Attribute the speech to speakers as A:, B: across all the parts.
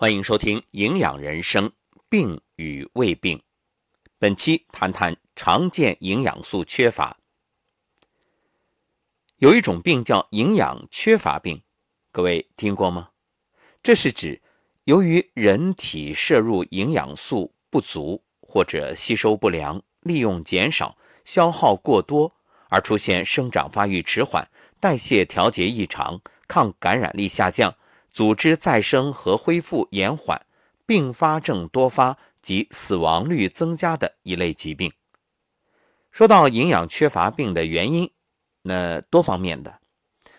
A: 欢迎收听《营养人生》，病与胃病。本期谈谈常见营养素缺乏。有一种病叫营养缺乏病，各位听过吗？这是指由于人体摄入营养素不足，或者吸收不良、利用减少、消耗过多，而出现生长发育迟缓、代谢调节异常、抗感染力下降。组织再生和恢复延缓，并发症多发及死亡率增加的一类疾病。说到营养缺乏病的原因，那多方面的，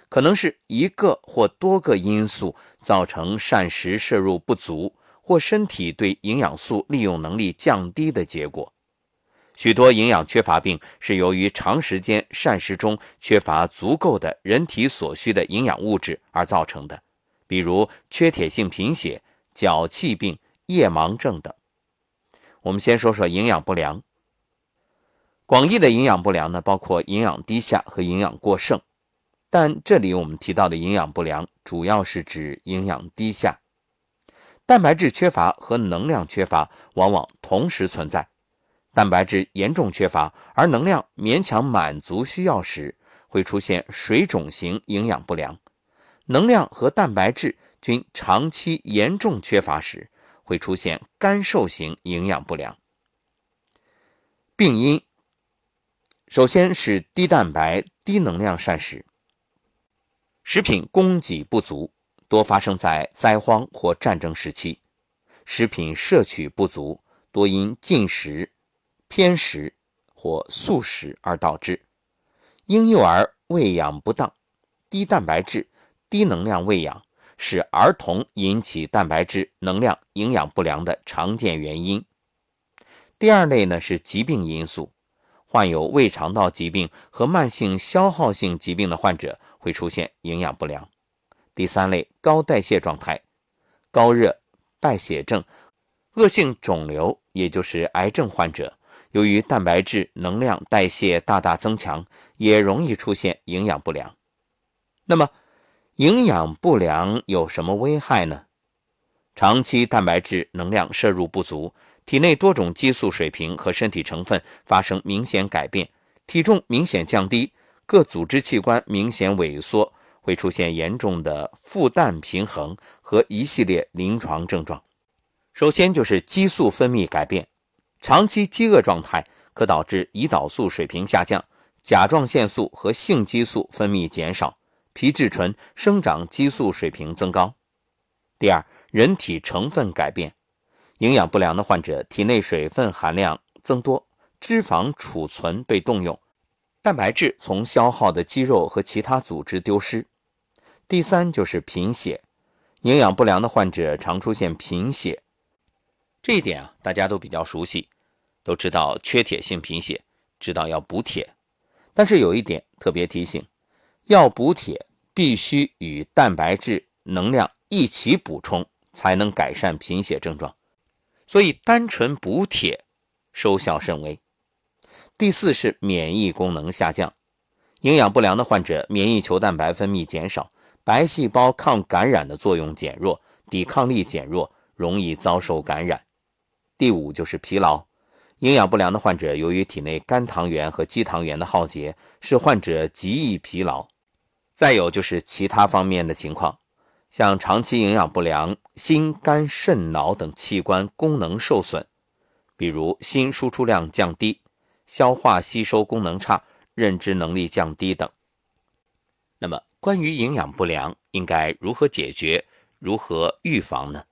A: 可能是一个或多个因素造成膳食摄入不足或身体对营养素利用能力降低的结果。许多营养缺乏病是由于长时间膳食中缺乏足够的人体所需的营养物质而造成的。比如缺铁性贫血、脚气病、夜盲症等。我们先说说营养不良。广义的营养不良呢，包括营养低下和营养过剩，但这里我们提到的营养不良，主要是指营养低下。蛋白质缺乏和能量缺乏往往同时存在。蛋白质严重缺乏，而能量勉强满足需要时，会出现水肿型营养不良。能量和蛋白质均长期严重缺乏时，会出现干瘦型营养不良。病因首先是低蛋白、低能量膳食，食品供给不足，多发生在灾荒或战争时期；食品摄取不足，多因进食偏食或素食而导致。婴幼儿喂养不当，低蛋白质。低能量喂养是儿童引起蛋白质、能量、营养不良的常见原因。第二类呢是疾病因素，患有胃肠道疾病和慢性消耗性疾病的患者会出现营养不良。第三类高代谢状态，高热、败血症、恶性肿瘤，也就是癌症患者，由于蛋白质、能量代谢大大增强，也容易出现营养不良。那么，营养不良有什么危害呢？长期蛋白质能量摄入不足，体内多种激素水平和身体成分发生明显改变，体重明显降低，各组织器官明显萎缩，会出现严重的负氮平衡和一系列临床症状。首先就是激素分泌改变，长期饥饿状态可导致胰岛素水平下降，甲状腺素和性激素分泌减少。皮质醇、生长激素水平增高。第二，人体成分改变，营养不良的患者体内水分含量增多，脂肪储存被动用，蛋白质从消耗的肌肉和其他组织丢失。第三就是贫血，营养不良的患者常出现贫血，这一点啊大家都比较熟悉，都知道缺铁性贫血，知道要补铁，但是有一点特别提醒。要补铁，必须与蛋白质、能量一起补充，才能改善贫血症状。所以，单纯补铁收效甚微。第四是免疫功能下降，营养不良的患者免疫球蛋白分泌减少，白细胞抗感染的作用减弱，抵抗力减弱，容易遭受感染。第五就是疲劳，营养不良的患者由于体内肝糖原和肌糖原的耗竭，使患者极易疲劳。再有就是其他方面的情况，像长期营养不良，心、肝、肾、脑等器官功能受损，比如心输出量降低、消化吸收功能差、认知能力降低等。那么，关于营养不良应该如何解决、如何预防呢？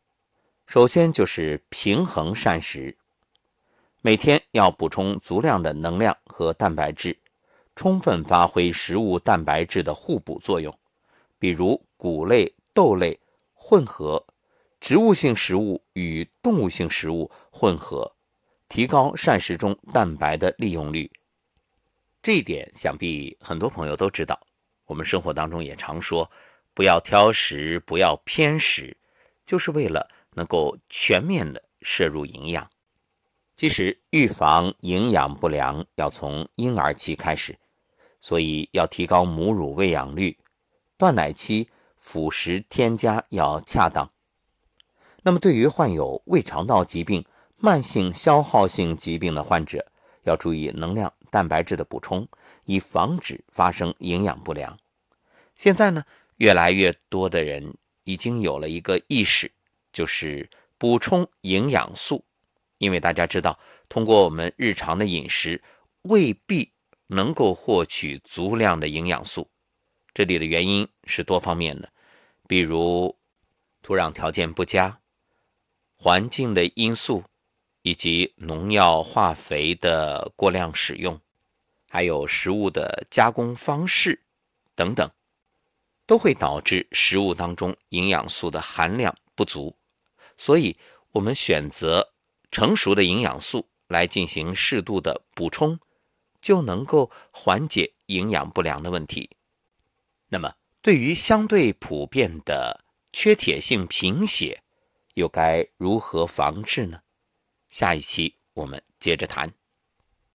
A: 首先就是平衡膳食，每天要补充足量的能量和蛋白质。充分发挥食物蛋白质的互补作用，比如谷类、豆类混合，植物性食物与动物性食物混合，提高膳食中蛋白的利用率。这一点想必很多朋友都知道。我们生活当中也常说，不要挑食，不要偏食，就是为了能够全面的摄入营养。其实，预防营养不良要从婴儿期开始。所以要提高母乳喂养率，断奶期辅食添加要恰当。那么，对于患有胃肠道疾病、慢性消耗性疾病的患者，要注意能量、蛋白质的补充，以防止发生营养不良。现在呢，越来越多的人已经有了一个意识，就是补充营养素，因为大家知道，通过我们日常的饮食未必能够获取足量的营养素。这里的原因是多方面的，比如土壤条件不佳。环境的因素，以及农药、化肥的过量使用，还有食物的加工方式等等，都会导致食物当中营养素的含量不足。所以，我们选择成熟的营养素来进行适度的补充，就能够缓解营养不良的问题。那么，对于相对普遍的缺铁性贫血，又该如何防治呢？下一期我们接着谈。